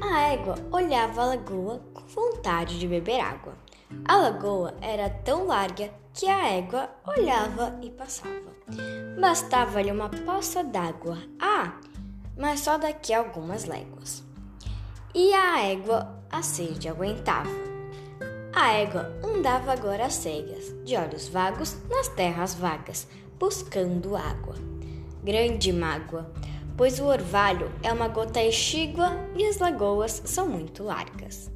A égua olhava a lagoa com vontade de beber água. A lagoa era tão larga que a égua olhava e passava. Bastava-lhe uma poça d'água. Ah, mas só daqui a algumas léguas. E a égua a sede aguentava. A égua andava agora às cegas, de olhos vagos nas terras vagas, buscando água. Grande mágoa, pois o orvalho é uma gota exígua e as lagoas são muito largas.